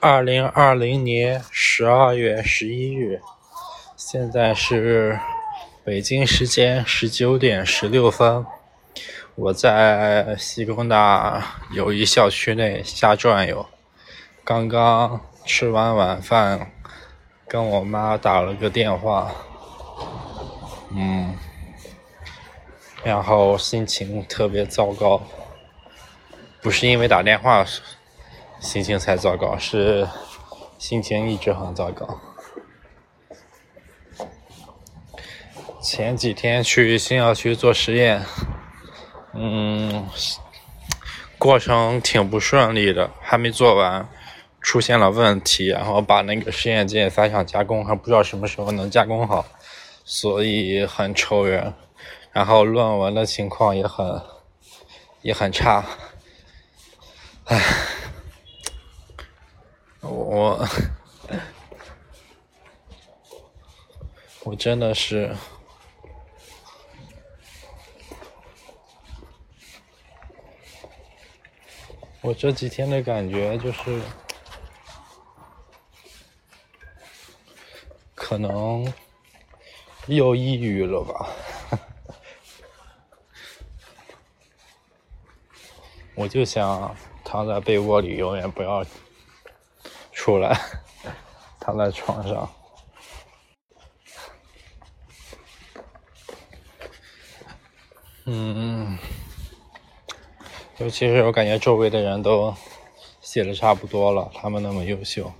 二零二零年十二月十一日，现在是北京时间十九点十六分。我在西工大友谊校区内瞎转悠，刚刚吃完晚饭，跟我妈打了个电话，嗯，然后心情特别糟糕，不是因为打电话。心情才糟糕，是心情一直很糟糕。前几天去新校区做实验，嗯，过程挺不顺利的，还没做完，出现了问题，然后把那个实验件反向加工，还不知道什么时候能加工好，所以很愁人。然后论文的情况也很也很差，唉。我，我真的是，我这几天的感觉就是，可能又抑郁了吧。我就想躺在被窝里，永远不要。出来，躺在床上。嗯，尤其是我感觉周围的人都写的差不多了，他们那么优秀。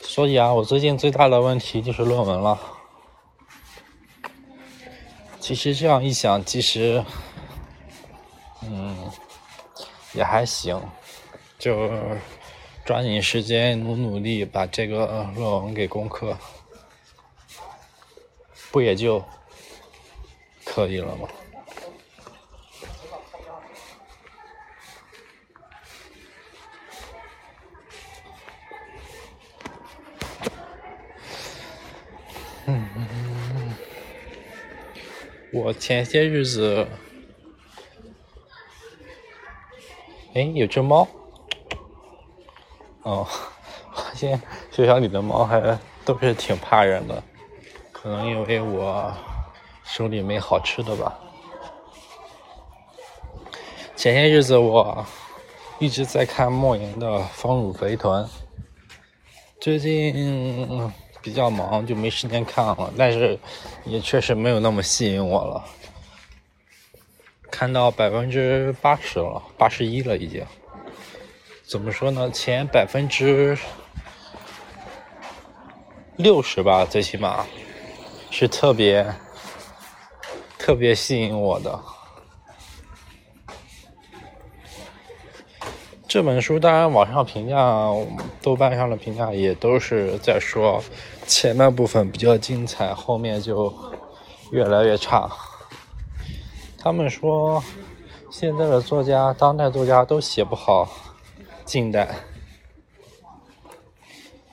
所以啊，我最近最大的问题就是论文了。其实这样一想，其实。也还行，就抓紧时间努努力把这个论文给攻克，不也就可以了吗？嗯，我前些日子。哎，有只猫。哦，发现学校里的猫还都是挺怕人的，可能因为我手里没好吃的吧。前些日子我一直在看莫言的《丰乳肥臀》，最近比较忙就没时间看了，但是也确实没有那么吸引我了。看到百分之八十了，八十一了已经。怎么说呢？前百分之六十吧，最起码是特别特别吸引我的。这本书当然网上评价，豆瓣上的评价也都是在说前半部分比较精彩，后面就越来越差。他们说，现在的作家，当代作家都写不好近代。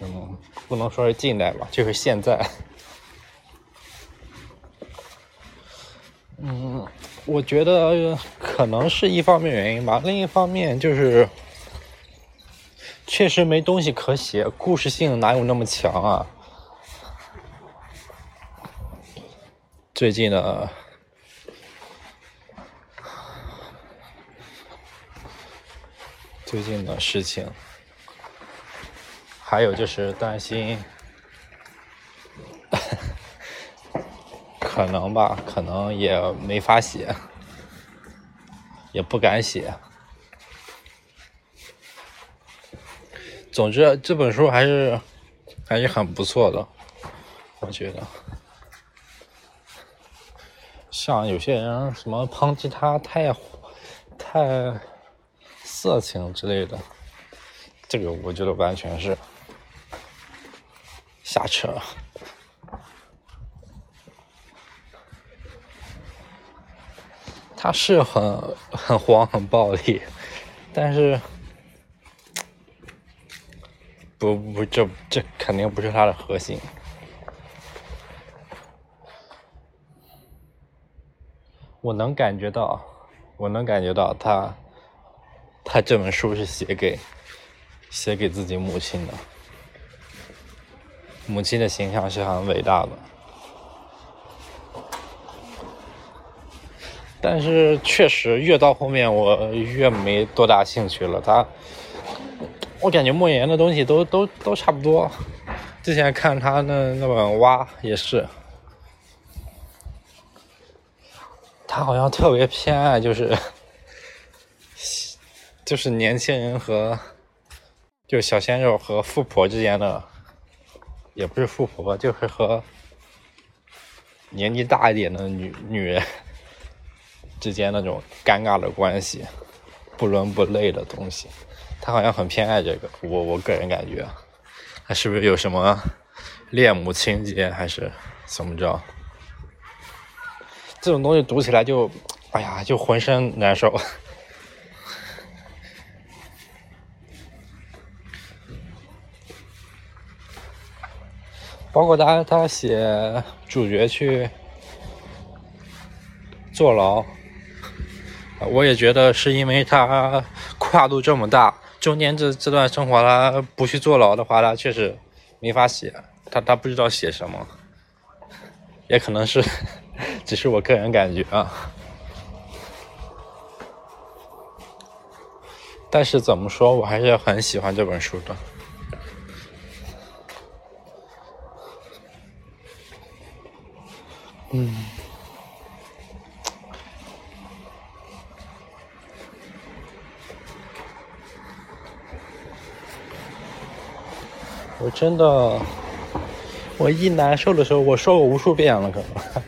嗯，不能说是近代吧，就是现在。嗯，我觉得可能是一方面原因吧，另一方面就是确实没东西可写，故事性哪有那么强啊？最近的。最近的事情，还有就是担心，可能吧，可能也没法写，也不敢写。总之，这本书还是还是很不错的，我觉得。像有些人什么抨击他太太。色情之类的，这个我觉得完全是瞎扯。他是很很黄很暴力，但是不不这这肯定不是他的核心。我能感觉到我能感觉到他，他这本书是写给写给自己母亲的，母亲的形象是很伟大的。但是确实越到后面我越没多大兴趣了。他，我感觉莫言的东西都都都差不多。之前看他那那本《蛙》也是，他好像特别偏爱就是，就是年轻人和，就小鲜肉和富婆之间的，也不是富婆，就是和年纪大一点的女女人。之间那种尴尬的关系，不伦不类的东西，他好像很偏爱这个。我我个人感觉，他是不是有什么恋母情节，还是怎么着？这种东西读起来就，哎呀，就浑身难受。包括他他写主角去坐牢。我也觉得是因为他跨度这么大，中间这这段生活他不去坐牢的话，他确实没法写，他他不知道写什么，也可能是只是我个人感觉啊。但是怎么说，我还是很喜欢这本书的。真的，我一难受的时候，我说过无数遍了，可能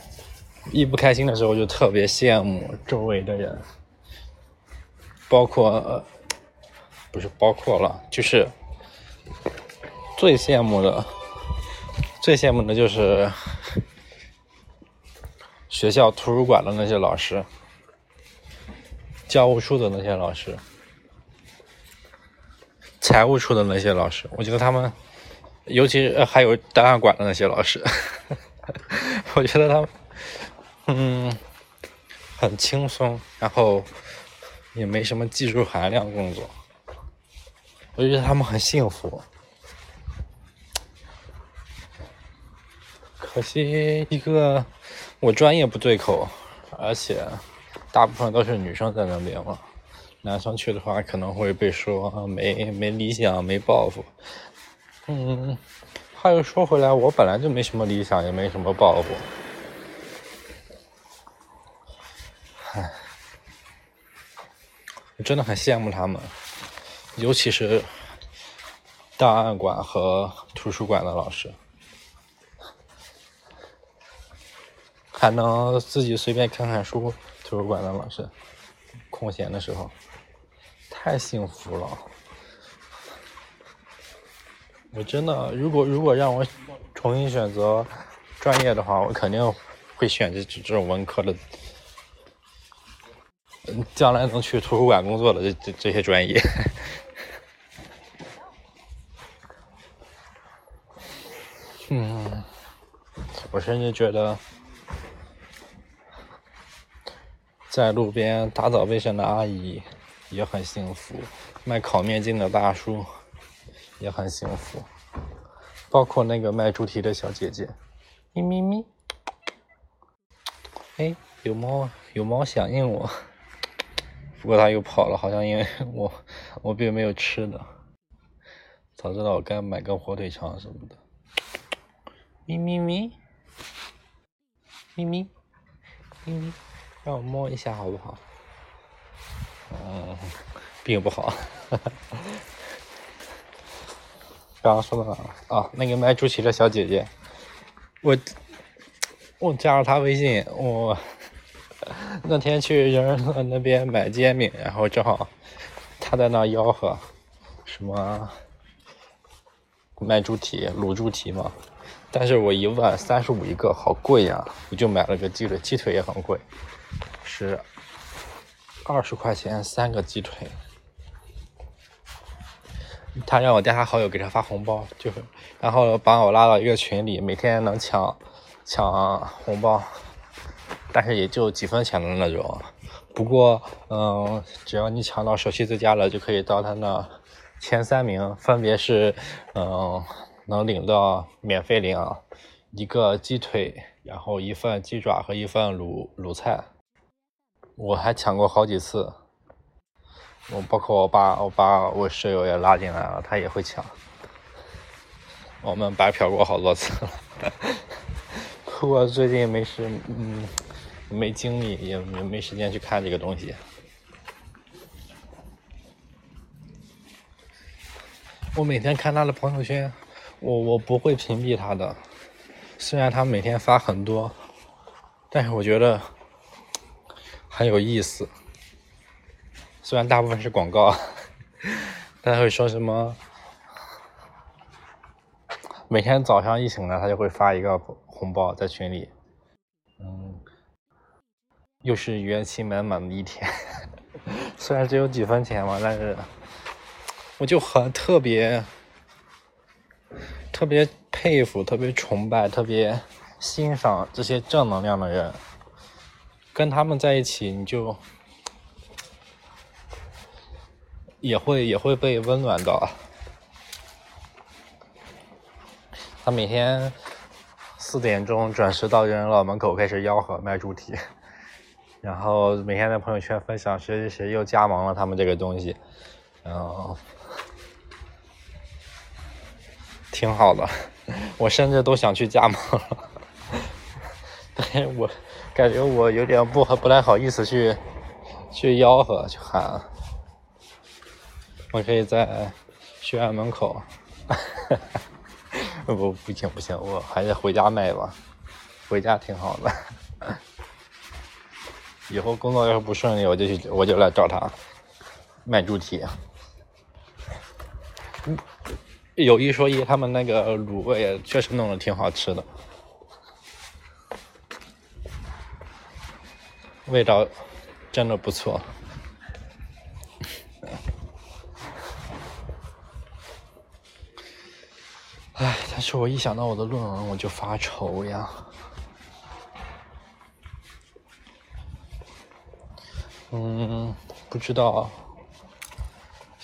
一不开心的时候，就特别羡慕周围的人，包括不是包括了，就是最羡慕的，最羡慕的就是学校图书馆的那些老师，教务处的那些老师。财务处的那些老师，我觉得他们，尤其是还有档案馆的那些老师，我觉得他们，嗯，很轻松，然后也没什么技术含量工作，我觉得他们很幸福。可惜一个我专业不对口，而且大部分都是女生在那边嘛。男生去的话，可能会被说没没理想、没抱负。嗯，话又说回来，我本来就没什么理想，也没什么抱负。唉，我真的很羡慕他们，尤其是档案馆和图书馆的老师，还能自己随便看看书。图书馆的老师，空闲的时候。太幸福了！我真的，如果如果让我重新选择专业的话，我肯定会选择这种文科的，嗯，将来能去图书馆工作的这这这些专业。嗯，我甚至觉得，在路边打扫卫生的阿姨。也很幸福，卖烤面筋的大叔也很幸福，包括那个卖猪蹄的小姐姐，咪咪咪，哎，有猫，有猫响应我，不过它又跑了，好像因为我我并没有吃的，早知道我该买个火腿肠什么的，咪咪咪，咪咪咪咪，让我摸一下好不好？嗯，并不好。刚刚说到哪了？啊，那个卖猪蹄的小姐姐，我我加了她微信。我 那天去人人乐那边买煎饼，然后正好她在那吆喝什么卖猪蹄、卤猪蹄嘛。但是我一问，三十五一个，好贵呀！我就买了个鸡腿，鸡腿也很贵，是。二十块钱三个鸡腿，他让我加他好友给他发红包，就是，然后把我拉到一个群里，每天能抢抢红包，但是也就几分钱的那种，不过，嗯，只要你抢到首席最佳了，就可以到他那前三名，分别是，嗯，能领到免费领一个鸡腿，然后一份鸡爪和一份卤卤菜。我还抢过好几次，我包括我把我把我室友也拉进来了，他也会抢。我们白嫖过好多次了，不过最近没时，嗯，没精力，也也没时间去看这个东西。我每天看他的朋友圈，我我不会屏蔽他的，虽然他每天发很多，但是我觉得很有意思。虽然大部分是广告，他会说什么？每天早上一醒来，他就会发一个红包在群里，嗯，又是元气满满的一天。虽然只有几分钱嘛，但是我就很特别、特别佩服、特别崇拜、特别欣赏这些正能量的人。跟他们在一起，你就也会也会被温暖到。他每天四点钟准时到人老门口开始吆喝卖猪蹄，然后每天在朋友圈分享谁谁谁又加盟了他们这个东西，然后挺好的，我甚至都想去加盟，对 我感觉我有点不不太好意思去去吆喝去喊，我可以在学院门口。不不行不行，我还是回家卖吧，回家挺好的。以后工作要是不顺利，我就去我就来找他卖猪蹄。有一说一，他们那个卤味确实弄得挺好吃的，味道真的不错。唉，但是我一想到我的论文，我就发愁呀。嗯，不知道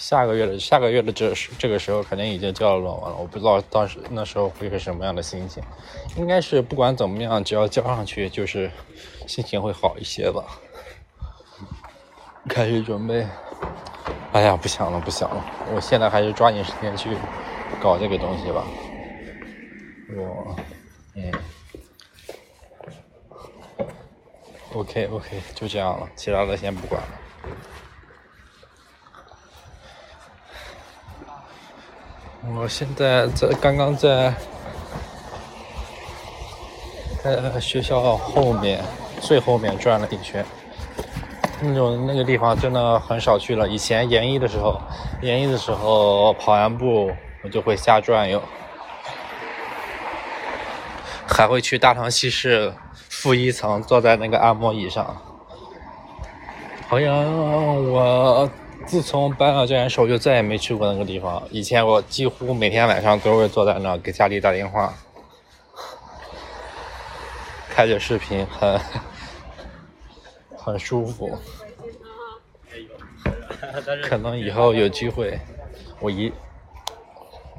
下个月的下个月的这时这个时候肯定已经交了论文了，我不知道当时那时候会是什么样的心情。应该是不管怎么样，只要交上去，就是心情会好一些吧。开始准备。哎呀，不想了，不想了，我现在还是抓紧时间去。搞这个东西吧，我，嗯，OK OK，就这样了，其他的先不管了。我现在在刚刚在，在学校后面最后面转了一圈，那种那个地方真的很少去了。以前研一的时候，研一的时候跑完步。我就会瞎转悠，还会去大唐西市负一层，坐在那个按摩椅上。好像我自从搬到这边时候，就再也没去过那个地方。以前我几乎每天晚上都会坐在那给家里打电话，开着视频，很很舒服。可能以后有机会，我一。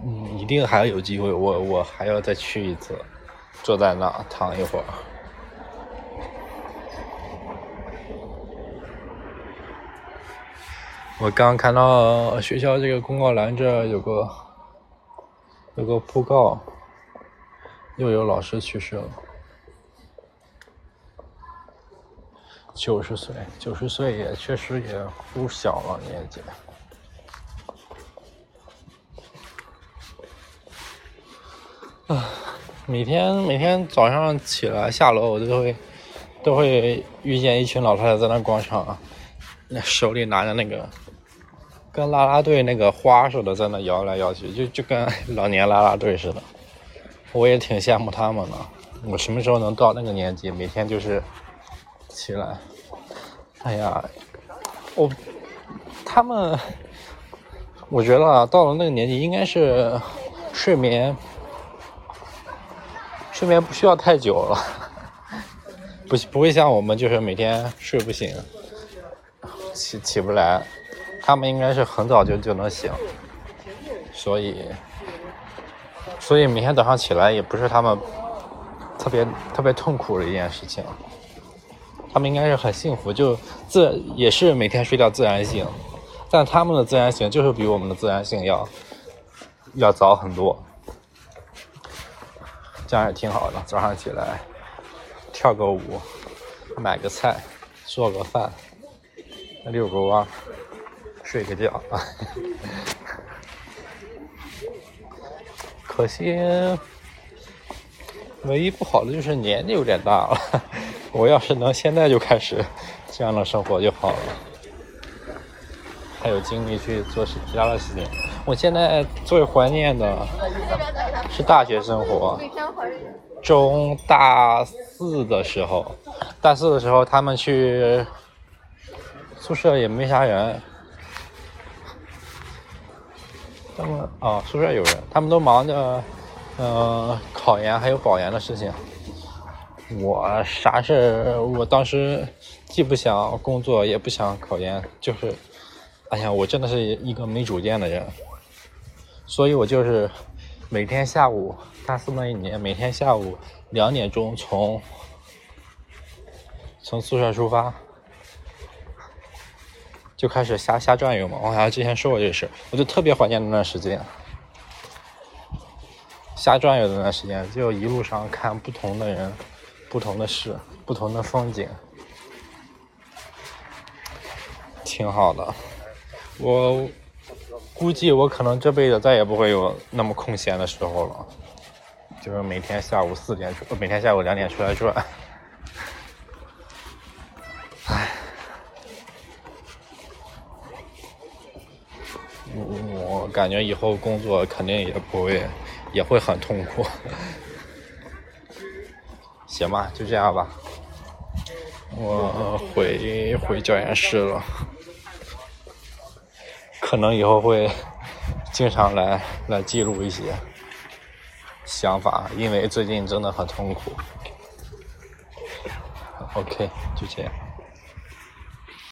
嗯，一定还有机会，我我还要再去一次，坐在那躺一会儿。我刚看到学校这个公告栏这有个有个布告，又有老师去世了，九十岁，九十岁也确实也不小了年纪。啊每天每天早上起来下楼，我都会都会遇见一群老太太在那广场，那手里拿着那个跟啦啦队那个花似的，在那摇来摇去，就就跟老年啦啦队似的。我也挺羡慕他们的。我什么时候能到那个年纪，每天就是起来，哎呀，我他们，我觉得到了那个年纪，应该是睡眠。睡眠不需要太久了，不不会像我们就是每天睡不醒，起起不来，他们应该是很早就就能醒，所以所以每天早上起来也不是他们特别特别痛苦的一件事情，他们应该是很幸福，就自也是每天睡觉自然醒，但他们的自然醒就是比我们的自然醒要要早很多，这样也挺好的，早上起来跳个舞，买个菜，做个饭。遛个弯，睡个觉啊！可惜，唯一不好的就是年纪有点大了。我要是能现在就开始这样的生活就好了，还有精力去做其他的事情。我现在最怀念的是大学生活，中大四的时候，大四的时候他们去。宿舍也没啥人，他们啊，宿舍有人，他们都忙着，嗯，考研还有保研的事情。我啥事我当时既不想工作，也不想考研，就是，哎呀，我真的是一个没主见的人，所以我就是每天下午大四那一年，每天下午两点钟从从宿舍出发。就开始瞎瞎转悠嘛，我好像之前说过这事，我就特别怀念那段时间，瞎转悠那段时间，就一路上看不同的人、不同的事、不同的风景，挺好的。我估计我可能这辈子再也不会有那么空闲的时候了，就是每天下午四点出，每天下午两点出来转。感觉以后工作肯定也不会，也会很痛苦。行吧，就这样吧。我回回教研室了，可能以后会经常来来记录一些想法，因为最近真的很痛苦。OK，就这样。